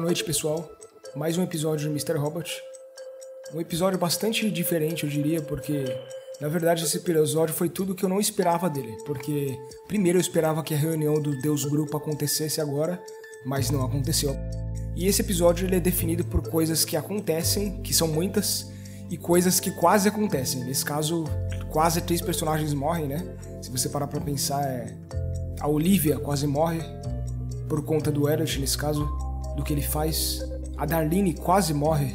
Boa noite, pessoal. Mais um episódio do Mr. Robot. Um episódio bastante diferente, eu diria, porque na verdade esse episódio foi tudo que eu não esperava dele. Porque primeiro eu esperava que a reunião do Deus Grupo acontecesse agora, mas não aconteceu. E esse episódio ele é definido por coisas que acontecem, que são muitas, e coisas que quase acontecem. Nesse caso, quase três personagens morrem, né? Se você parar pra pensar, é. A Olivia quase morre, por conta do Elliot, nesse caso, do que ele faz. A Darlene quase morre.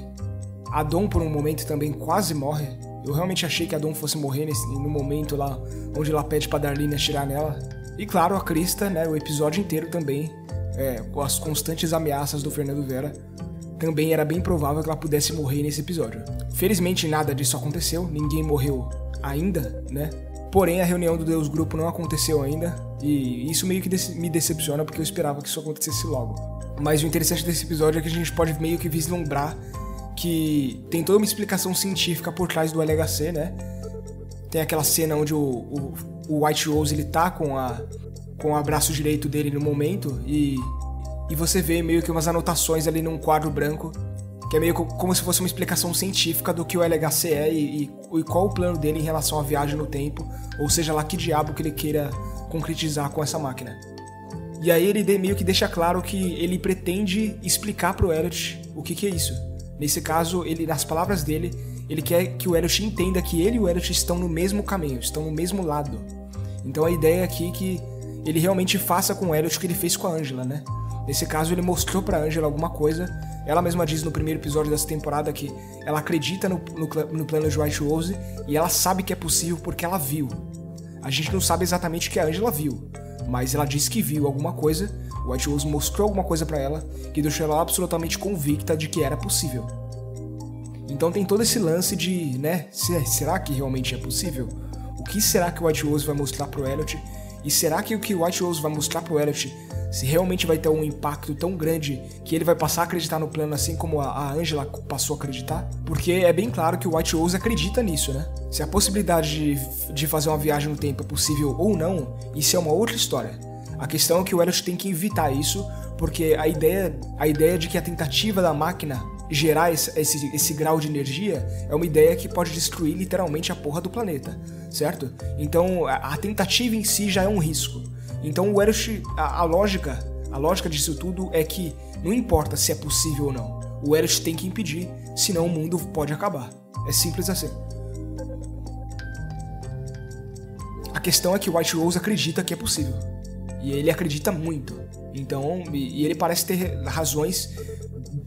A Dom, por um momento, também quase morre. Eu realmente achei que a Dom fosse morrer nesse, no momento lá onde ela pede pra Darlene atirar nela. E claro, a Krista, né, o episódio inteiro também, é, com as constantes ameaças do Fernando Vera, também era bem provável que ela pudesse morrer nesse episódio. Felizmente nada disso aconteceu, ninguém morreu ainda, né? Porém, a reunião do Deus Grupo não aconteceu ainda, e isso meio que me decepciona porque eu esperava que isso acontecesse logo. Mas o interessante desse episódio é que a gente pode meio que vislumbrar que tem toda uma explicação científica por trás do LHC, né? Tem aquela cena onde o, o, o White Rose ele tá com, a, com o abraço direito dele no momento e, e você vê meio que umas anotações ali num quadro branco que é meio como se fosse uma explicação científica do que o LHC é e, e, e, qual o plano dele em relação à viagem no tempo, ou seja lá que diabo que ele queira concretizar com essa máquina. E aí ele meio que deixa claro que ele pretende explicar pro Elliot o que, que é isso. Nesse caso, ele, nas palavras dele, ele quer que o Elliot entenda que ele e o Elliot estão no mesmo caminho, estão no mesmo lado. Então a ideia aqui é que ele realmente faça com o Elliot o que ele fez com a Angela, né? Nesse caso, ele mostrou pra Angela alguma coisa. Ela mesma diz no primeiro episódio dessa temporada que ela acredita no, no, no plano de White Rose e ela sabe que é possível porque ela viu. A gente não sabe exatamente o que a Angela viu, mas ela disse que viu alguma coisa. O White Rose mostrou alguma coisa para ela que deixou ela absolutamente convicta de que era possível. Então tem todo esse lance de, né, será que realmente é possível? O que será que o White Rose vai mostrar pro Elliot? E será que o que o White Rose vai mostrar pro Elliot se realmente vai ter um impacto tão grande que ele vai passar a acreditar no plano assim como a Angela passou a acreditar? Porque é bem claro que o White Rose acredita nisso, né? Se a possibilidade de, de fazer uma viagem no tempo é possível ou não, isso é uma outra história. A questão é que o Elliot tem que evitar isso, porque a ideia, a ideia de que a tentativa da máquina gerar esse, esse, esse, grau de energia é uma ideia que pode destruir literalmente a porra do planeta, certo? Então a, a tentativa em si já é um risco. Então o Elliot, a, a, lógica, a lógica disso tudo é que não importa se é possível ou não, o Elliot tem que impedir, senão o mundo pode acabar. É simples assim. A questão é que White Rose acredita que é possível. E ele acredita muito. Então, e, e ele parece ter razões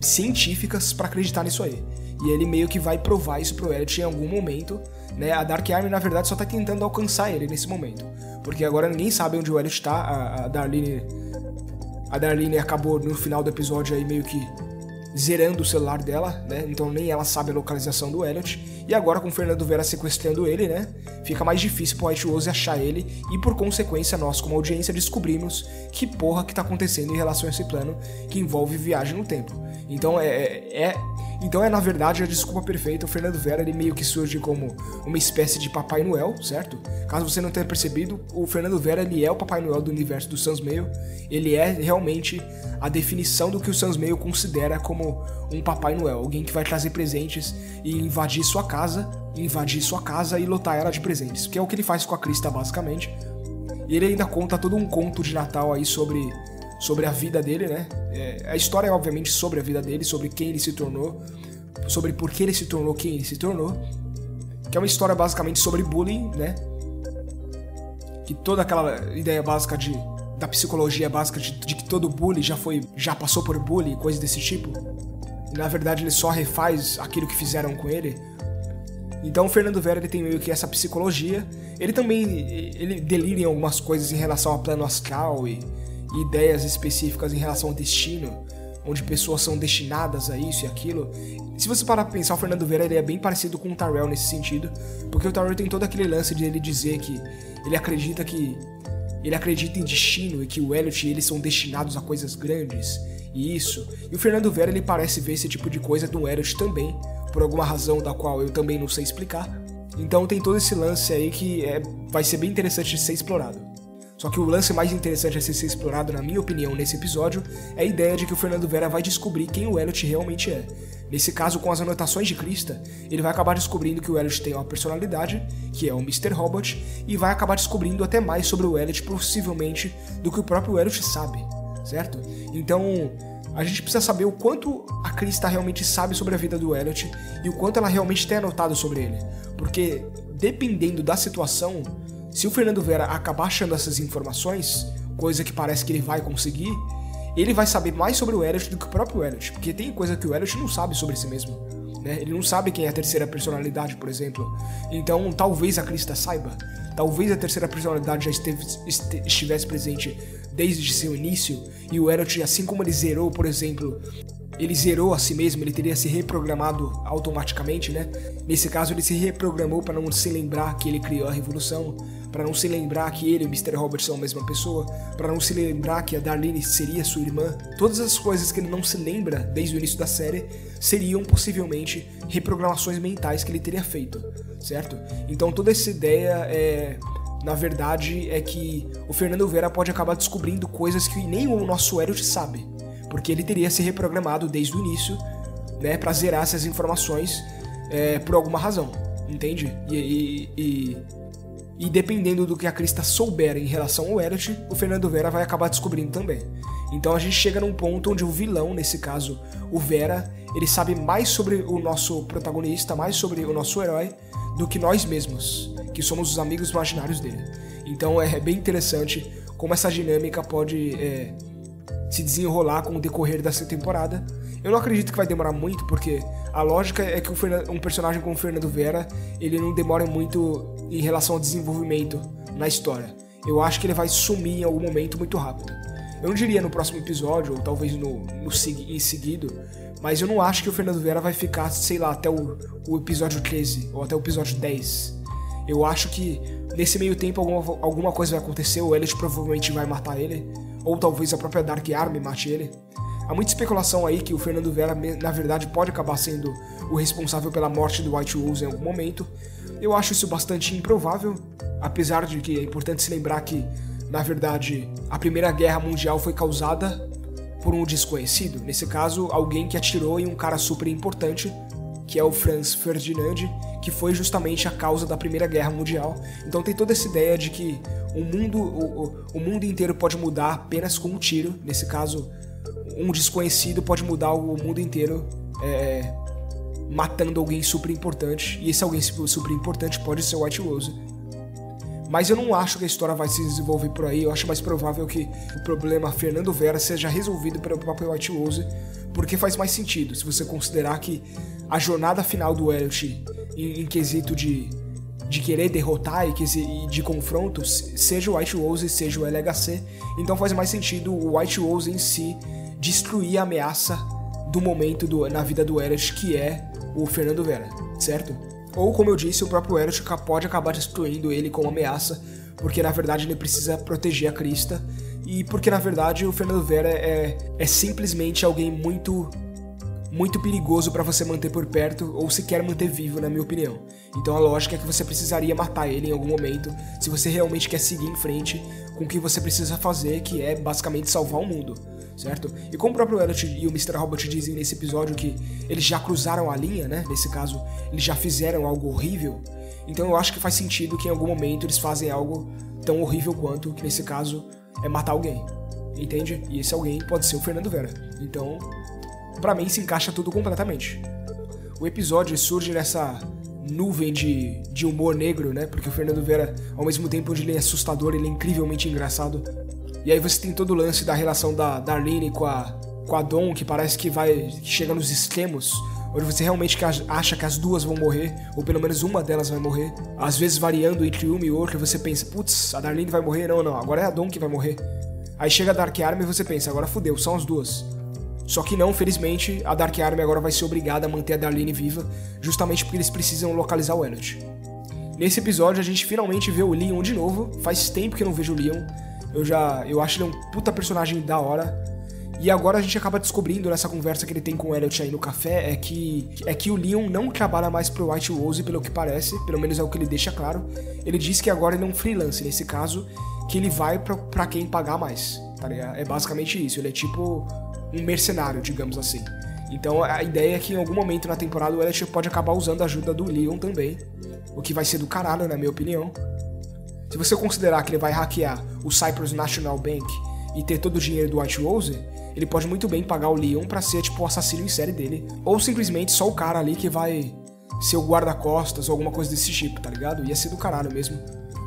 científicas para acreditar nisso aí. E ele meio que vai provar isso pro Elliot em algum momento, né? A Dark Army, na verdade, só tá tentando alcançar ele nesse momento. Porque agora ninguém sabe onde o Elliot tá. A, a Darlene. A Darlene acabou no final do episódio aí meio que zerando o celular dela, né? Então nem ela sabe a localização do Elliot. E agora com o Fernando Vera sequestrando ele, né? Fica mais difícil pro White Rose achar ele e por consequência nós como audiência descobrimos que porra que tá acontecendo em relação a esse plano que envolve viagem no tempo. Então é, é, é então é na verdade a desculpa perfeita. O Fernando Vera ele meio que surge como uma espécie de Papai Noel, certo? Caso você não tenha percebido, o Fernando Vera ele é o Papai Noel do universo do Sans Meio. Ele é realmente a definição do que o Sans Meio considera como um Papai Noel, alguém que vai trazer presentes e invadir sua casa, invadir sua casa e lotar ela de presentes, que é o que ele faz com a Krista basicamente. E ele ainda conta todo um conto de Natal aí sobre sobre a vida dele, né? É, a história é obviamente sobre a vida dele, sobre quem ele se tornou, sobre por que ele se tornou quem ele se tornou. Que é uma história basicamente sobre bullying, né? Que toda aquela ideia básica de da psicologia básica de, de que todo bully já foi já passou por bullying, coisa desse tipo. Na verdade ele só refaz aquilo que fizeram com ele. Então o Fernando Vera ele tem meio que essa psicologia. Ele também ele delira em algumas coisas em relação ao plano astral e ideias específicas em relação ao destino, onde pessoas são destinadas a isso e aquilo. se você parar pra pensar, o Fernando Vera ele é bem parecido com o Tyrell nesse sentido, porque o Tyrell tem todo aquele lance de ele dizer que ele acredita que ele acredita em destino e que o Elliot e eles são destinados a coisas grandes e isso. E o Fernando Vera ele parece ver esse tipo de coisa do Elliot também, por alguma razão da qual eu também não sei explicar. Então tem todo esse lance aí que é, vai ser bem interessante de ser explorado. Só que o lance mais interessante a ser explorado, na minha opinião, nesse episódio, é a ideia de que o Fernando Vera vai descobrir quem o Elliot realmente é. Nesse caso, com as anotações de Krista, ele vai acabar descobrindo que o Elliot tem uma personalidade, que é o Mr. Robot, e vai acabar descobrindo até mais sobre o Elliot, possivelmente, do que o próprio Elliot sabe, certo? Então, a gente precisa saber o quanto a Krista realmente sabe sobre a vida do Elliot e o quanto ela realmente tem anotado sobre ele. Porque, dependendo da situação, se o Fernando Vera acabar achando essas informações, coisa que parece que ele vai conseguir, ele vai saber mais sobre o Elliot do que o próprio Elliot, porque tem coisa que o Elliot não sabe sobre si mesmo. Né? Ele não sabe quem é a terceira personalidade, por exemplo. Então, talvez a Krista saiba. Talvez a terceira personalidade já esteve, este, estivesse presente desde seu início, e o Elliot, assim como ele zerou, por exemplo, ele zerou a si mesmo, ele teria se reprogramado automaticamente, né? Nesse caso, ele se reprogramou para não se lembrar que ele criou a revolução, para não se lembrar que ele e o Mr. Robert são a mesma pessoa, para não se lembrar que a Darlene seria sua irmã. Todas as coisas que ele não se lembra desde o início da série seriam possivelmente reprogramações mentais que ele teria feito, certo? Então toda essa ideia é na verdade é que o Fernando Vera pode acabar descobrindo coisas que nem o nosso Elliot sabe porque ele teria se reprogramado desde o início, né, para zerar essas informações é, por alguma razão, entende? E, e, e, e, dependendo do que a Krista souber em relação ao Elliot, o Fernando Vera vai acabar descobrindo também. Então a gente chega num ponto onde o vilão, nesse caso o Vera, ele sabe mais sobre o nosso protagonista, mais sobre o nosso herói, do que nós mesmos, que somos os amigos imaginários dele. Então é bem interessante como essa dinâmica pode é, se desenrolar com o decorrer dessa temporada. Eu não acredito que vai demorar muito, porque a lógica é que um personagem como o Fernando Vera, ele não demora muito em relação ao desenvolvimento na história. Eu acho que ele vai sumir em algum momento muito rápido. Eu não diria no próximo episódio, ou talvez no, no em seguido, mas eu não acho que o Fernando Vera vai ficar, sei lá, até o, o episódio 13, ou até o episódio 10. Eu acho que nesse meio tempo alguma, alguma coisa vai acontecer, o Elliot provavelmente vai matar ele, ou talvez a própria Dark Army mate ele. Há muita especulação aí que o Fernando Vera, na verdade, pode acabar sendo o responsável pela morte do White Wolves em algum momento. Eu acho isso bastante improvável, apesar de que é importante se lembrar que, na verdade, a Primeira Guerra Mundial foi causada por um desconhecido, nesse caso, alguém que atirou em um cara super importante, que é o Franz Ferdinand, que foi justamente a causa da Primeira Guerra Mundial. Então tem toda essa ideia de que o mundo, o, o mundo inteiro pode mudar apenas com um tiro. Nesse caso, um desconhecido pode mudar o mundo inteiro é, matando alguém super importante. E esse alguém super importante pode ser o White Rose. Mas eu não acho que a história vai se desenvolver por aí. Eu acho mais provável que o problema Fernando Vera seja resolvido pelo próprio White Rose, porque faz mais sentido se você considerar que a jornada final do Elliot em, em quesito de de querer derrotar e, que, e de confrontos, seja o White Rose, seja o LHC. Então faz mais sentido o White Rose em si destruir a ameaça do momento do, na vida do Elliot, que é o Fernando Vera, certo? Ou, como eu disse, o próprio Elliot pode acabar destruindo ele como ameaça, porque na verdade ele precisa proteger a Krista, e porque na verdade o Fernando Vera é, é simplesmente alguém muito muito perigoso para você manter por perto ou sequer manter vivo, na minha opinião. Então a lógica é que você precisaria matar ele em algum momento se você realmente quer seguir em frente com o que você precisa fazer, que é basicamente salvar o mundo, certo? E como o próprio Elliot e o Mr. Robot dizem nesse episódio que eles já cruzaram a linha, né? Nesse caso, eles já fizeram algo horrível. Então eu acho que faz sentido que em algum momento eles fazem algo tão horrível quanto, que nesse caso é matar alguém. Entende? E esse alguém pode ser o Fernando Vera. Então, para mim se encaixa tudo completamente. O episódio surge nessa nuvem de, de humor negro, né? Porque o Fernando Vera, ao mesmo tempo onde ele é assustador, ele é incrivelmente engraçado. E aí você tem todo o lance da relação da Darlene com a, com a Dom, que parece que vai que chega nos extremos, onde você realmente acha que as duas vão morrer, ou pelo menos uma delas vai morrer. Às vezes variando entre uma e outra, você pensa, putz, a Darlene vai morrer? Não, não, agora é a Dom que vai morrer. Aí chega a Dark Army e você pensa, agora fudeu, são as duas. Só que não, felizmente, a Dark Army agora vai ser obrigada a manter a Darlene viva, justamente porque eles precisam localizar o Elliot. Nesse episódio a gente finalmente vê o Leon de novo, faz tempo que eu não vejo o Leon. Eu já, eu acho ele um puta personagem da hora. E agora a gente acaba descobrindo nessa conversa que ele tem com o Elliot aí no café é que é que o Leon não trabalha mais pro White Rose, pelo que parece, pelo menos é o que ele deixa claro. Ele diz que agora ele é um freelance nesse caso, que ele vai para quem pagar mais, tá ligado? É basicamente isso, ele é tipo um mercenário, digamos assim. Então a ideia é que em algum momento na temporada o Elliot pode acabar usando a ajuda do Leon também, o que vai ser do caralho, na minha opinião. Se você considerar que ele vai hackear o Cyprus National Bank e ter todo o dinheiro do White Rose, ele pode muito bem pagar o Leon para ser tipo o assassino em série dele, ou simplesmente só o cara ali que vai ser o guarda-costas ou alguma coisa desse tipo, tá ligado? Ia ser do caralho mesmo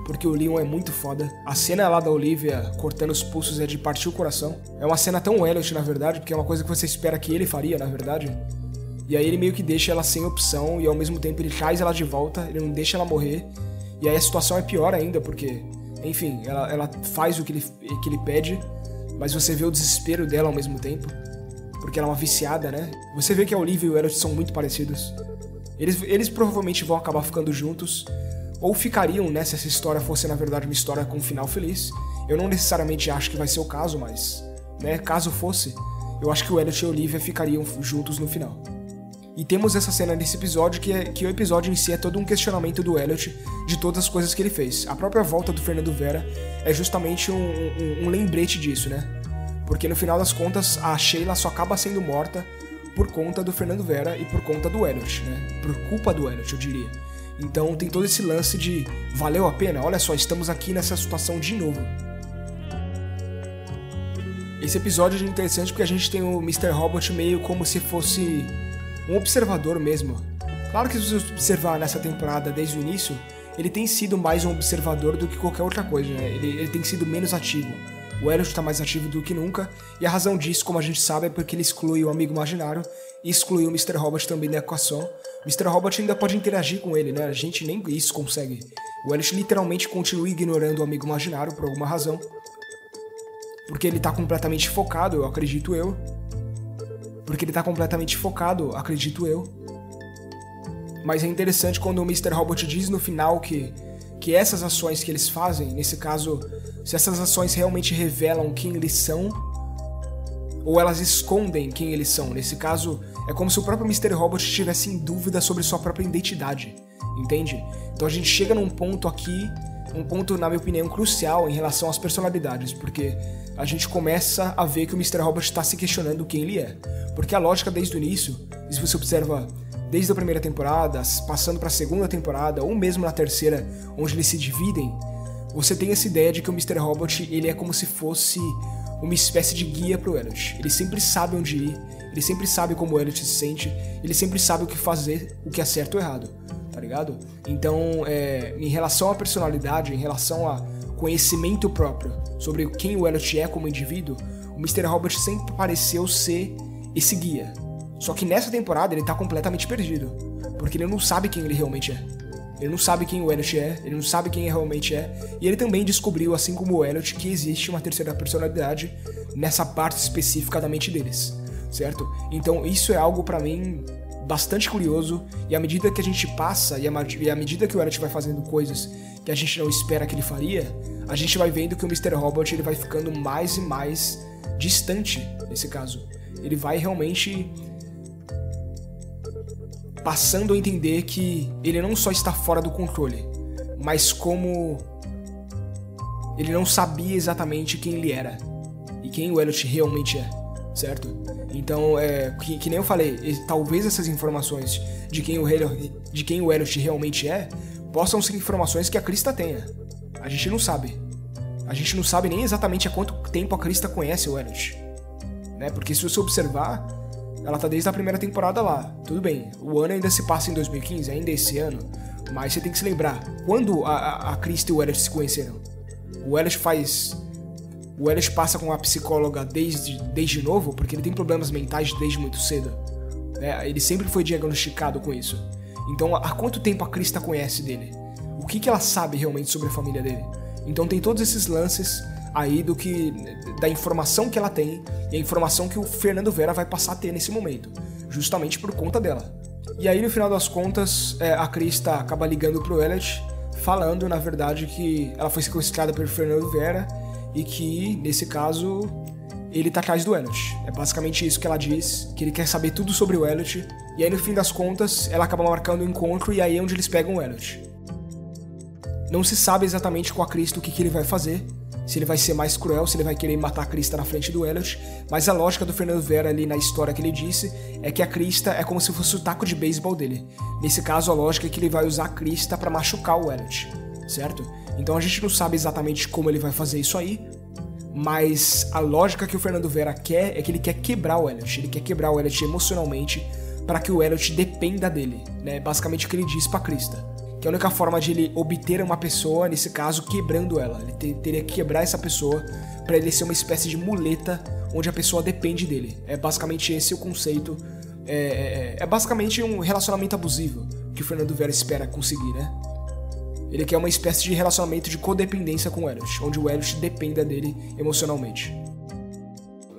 porque o Leon é muito foda. A cena lá da Olivia cortando os pulsos é de partir o coração. É uma cena tão Elliot, na verdade, porque é uma coisa que você espera que ele faria, na verdade. E aí ele meio que deixa ela sem opção e ao mesmo tempo ele traz ela de volta, ele não deixa ela morrer. E aí a situação é pior ainda, porque, enfim, ela, ela faz o que ele, que ele pede, mas você vê o desespero dela ao mesmo tempo. Porque ela é uma viciada, né? Você vê que a Olivia e o Elliot são muito parecidos. Eles, eles provavelmente vão acabar ficando juntos, ou ficariam, né, se essa história fosse na verdade uma história com um final feliz. Eu não necessariamente acho que vai ser o caso, mas, né, caso fosse, eu acho que o Elliot e a Olivia ficariam juntos no final. E temos essa cena nesse episódio que, é, que o episódio em si é todo um questionamento do Elliot de todas as coisas que ele fez. A própria volta do Fernando Vera é justamente um, um, um lembrete disso, né? Porque no final das contas, a Sheila só acaba sendo morta por conta do Fernando Vera e por conta do Elliot, né? Por culpa do Elliot, eu diria. Então tem todo esse lance de valeu a pena, olha só, estamos aqui nessa situação de novo. Esse episódio é interessante porque a gente tem o Mr. Robot meio como se fosse um observador mesmo. Claro que se você observar nessa temporada desde o início, ele tem sido mais um observador do que qualquer outra coisa, né? ele, ele tem sido menos ativo. O Elliot está mais ativo do que nunca, e a razão disso, como a gente sabe, é porque ele exclui o amigo imaginário e excluiu o Mr. Robot também da equação. Mr. Robot ainda pode interagir com ele, né? A gente nem isso consegue. O Elliot literalmente continua ignorando o amigo imaginário por alguma razão. Porque ele tá completamente focado, eu acredito eu. Porque ele tá completamente focado, acredito eu. Mas é interessante quando o Mr. Robot diz no final que, que essas ações que eles fazem, nesse caso, se essas ações realmente revelam quem eles são, ou elas escondem quem eles são. Nesse caso, é como se o próprio Mr. Robot estivesse em dúvida sobre sua própria identidade, entende? Então a gente chega num ponto aqui, um ponto, na minha opinião, crucial em relação às personalidades, porque a gente começa a ver que o Mr. Robot está se questionando quem ele é. Porque a lógica desde o início, se você observa desde a primeira temporada, passando para a segunda temporada, ou mesmo na terceira, onde eles se dividem, você tem essa ideia de que o Mr. Robot ele é como se fosse uma espécie de guia pro Elliot. Ele sempre sabe onde ir, ele sempre sabe como Elliot se sente, ele sempre sabe o que fazer, o que é certo ou errado, tá ligado? Então, é, em relação à personalidade, em relação a conhecimento próprio sobre quem o Elliot é como indivíduo, o Mr. Robot sempre pareceu ser esse guia. Só que nessa temporada ele tá completamente perdido, porque ele não sabe quem ele realmente é. Ele não sabe quem o Elliot é, ele não sabe quem realmente é, e ele também descobriu, assim como o Elliot, que existe uma terceira personalidade nessa parte específica da mente deles, certo? Então isso é algo para mim bastante curioso, e à medida que a gente passa, e à medida que o Elliot vai fazendo coisas que a gente não espera que ele faria, a gente vai vendo que o Mr. Robot ele vai ficando mais e mais distante nesse caso. Ele vai realmente passando a entender que ele não só está fora do controle, mas como ele não sabia exatamente quem ele era e quem o Elliot realmente é, certo? Então, é, que, que nem eu falei, talvez essas informações de quem, o, de quem o Elliot realmente é possam ser informações que a Krista tenha. A gente não sabe. A gente não sabe nem exatamente há quanto tempo a Krista conhece o Elliot. Né? Porque se você observar, ela tá desde a primeira temporada lá. Tudo bem, o ano ainda se passa em 2015, ainda esse ano. Mas você tem que se lembrar, quando a, a, a Krista e o Elliot se conheceram? O Elliot faz. O Elliot passa com a psicóloga desde, desde novo, porque ele tem problemas mentais desde muito cedo. É, ele sempre foi diagnosticado com isso. Então, há quanto tempo a Krista conhece dele? O que, que ela sabe realmente sobre a família dele? Então tem todos esses lances aí do que da informação que ela tem e a informação que o Fernando Vera vai passar a ter nesse momento, justamente por conta dela. E aí no final das contas, é, a Krista acaba ligando pro Elliot, falando na verdade que ela foi sequestrada pelo Fernando Vera e que nesse caso ele tá atrás do Elliot. É basicamente isso que ela diz, que ele quer saber tudo sobre o Elliot. E aí no fim das contas, ela acaba marcando o um encontro e aí é onde eles pegam o Elliot. Não se sabe exatamente com a Krista o que, que ele vai fazer, se ele vai ser mais cruel, se ele vai querer matar a Krista na frente do Elliot, mas a lógica do Fernando Vera ali na história que ele disse é que a Krista é como se fosse o taco de beisebol dele. Nesse caso, a lógica é que ele vai usar a Krista para machucar o Elliot, certo? Então a gente não sabe exatamente como ele vai fazer isso aí, mas a lógica que o Fernando Vera quer é que ele quer quebrar o Elliot, ele quer quebrar o Elliot emocionalmente para que o Elliot dependa dele, né? Basicamente o que ele diz para Krista que a única forma de ele obter uma pessoa, nesse caso, quebrando ela. Ele te, teria que quebrar essa pessoa para ele ser uma espécie de muleta onde a pessoa depende dele. É basicamente esse o conceito. É, é, é basicamente um relacionamento abusivo que o Fernando Vera espera conseguir, né? Ele quer uma espécie de relacionamento de codependência com o Elliot, onde o Elliot dependa dele emocionalmente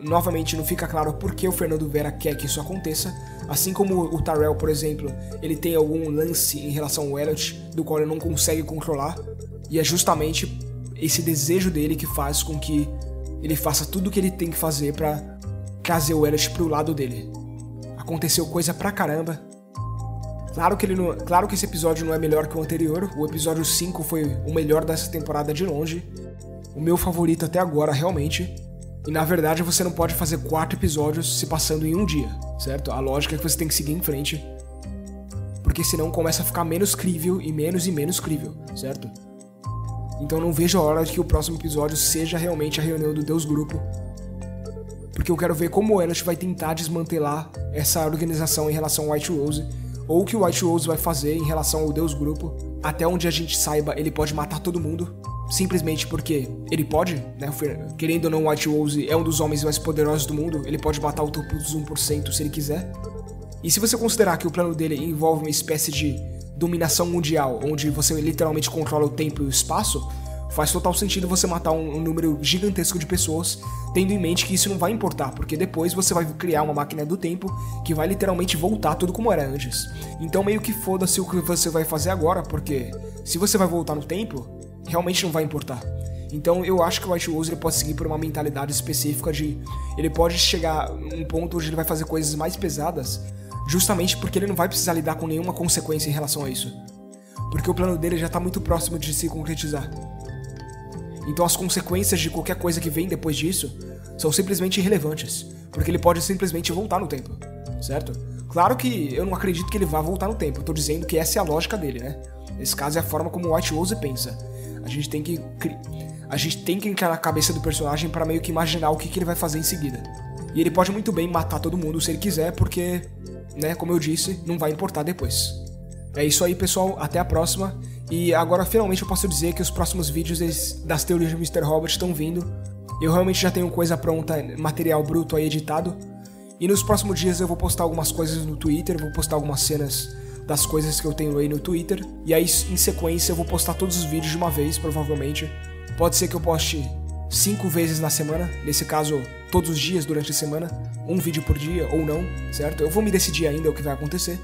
novamente não fica claro por que o Fernando Vera quer que isso aconteça, assim como o Tyrell, por exemplo, ele tem algum lance em relação ao Elliot do qual ele não consegue controlar, e é justamente esse desejo dele que faz com que ele faça tudo o que ele tem que fazer para trazer o Elliot pro lado dele. Aconteceu coisa pra caramba. Claro que, ele não, claro que esse episódio não é melhor que o anterior, o episódio 5 foi o melhor dessa temporada de longe, o meu favorito até agora, realmente. E na verdade você não pode fazer quatro episódios se passando em um dia, certo? A lógica é que você tem que seguir em frente. Porque senão começa a ficar menos crível e menos e menos crível, certo? Então não vejo a hora de que o próximo episódio seja realmente a reunião do Deus Grupo. Porque eu quero ver como o Elliot vai tentar desmantelar essa organização em relação ao White Rose, ou o que o White Rose vai fazer em relação ao Deus Grupo. Até onde a gente saiba, ele pode matar todo mundo, simplesmente porque ele pode, né? Querendo ou não, White Rose é um dos homens mais poderosos do mundo, ele pode matar o topo dos 1% se ele quiser. E se você considerar que o plano dele envolve uma espécie de dominação mundial, onde você literalmente controla o tempo e o espaço, faz total sentido você matar um, um, número gigantesco de pessoas, tendo em mente que isso não vai importar, porque depois você vai criar uma máquina do tempo que vai literalmente voltar tudo como era antes. Então meio que foda-se o que você vai fazer agora, porque se você vai voltar no tempo, realmente não vai importar. Então eu acho que o White Rose ele pode seguir por uma mentalidade específica de ele pode chegar um ponto onde ele vai fazer coisas mais pesadas, justamente porque ele não vai precisar lidar com nenhuma consequência em relação a isso. Porque o plano dele já está muito próximo de se concretizar. Então as consequências de qualquer coisa que vem depois disso são simplesmente irrelevantes, porque ele pode simplesmente voltar no tempo, certo? Claro que eu não acredito que ele vá voltar no tempo, eu tô dizendo que essa é a lógica dele, né? Nesse caso é a forma como o White Rose pensa. A gente tem que a gente tem que entrar na cabeça do personagem para meio que imaginar o que, que ele vai fazer em seguida. E ele pode muito bem matar todo mundo se ele quiser, porque, né, como eu disse, não vai importar depois. É isso aí, pessoal. Até a próxima. E agora finalmente eu posso dizer que os próximos vídeos das teorias de Mr. Robot estão vindo. Eu realmente já tenho coisa pronta, material bruto aí editado. E nos próximos dias eu vou postar algumas coisas no Twitter, vou postar algumas cenas das coisas que eu tenho aí no Twitter. E aí, em sequência, eu vou postar todos os vídeos de uma vez, provavelmente. Pode ser que eu poste cinco vezes na semana, nesse caso, todos os dias durante a semana, um vídeo por dia ou não, certo? Eu vou me decidir ainda o que vai acontecer.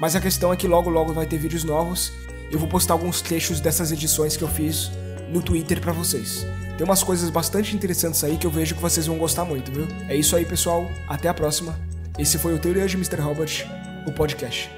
Mas a questão é que logo logo vai ter vídeos novos. Eu vou postar alguns trechos dessas edições que eu fiz no Twitter para vocês. Tem umas coisas bastante interessantes aí que eu vejo que vocês vão gostar muito, viu? É isso aí, pessoal. Até a próxima. Esse foi o Teoria de Mr. Robot, o podcast.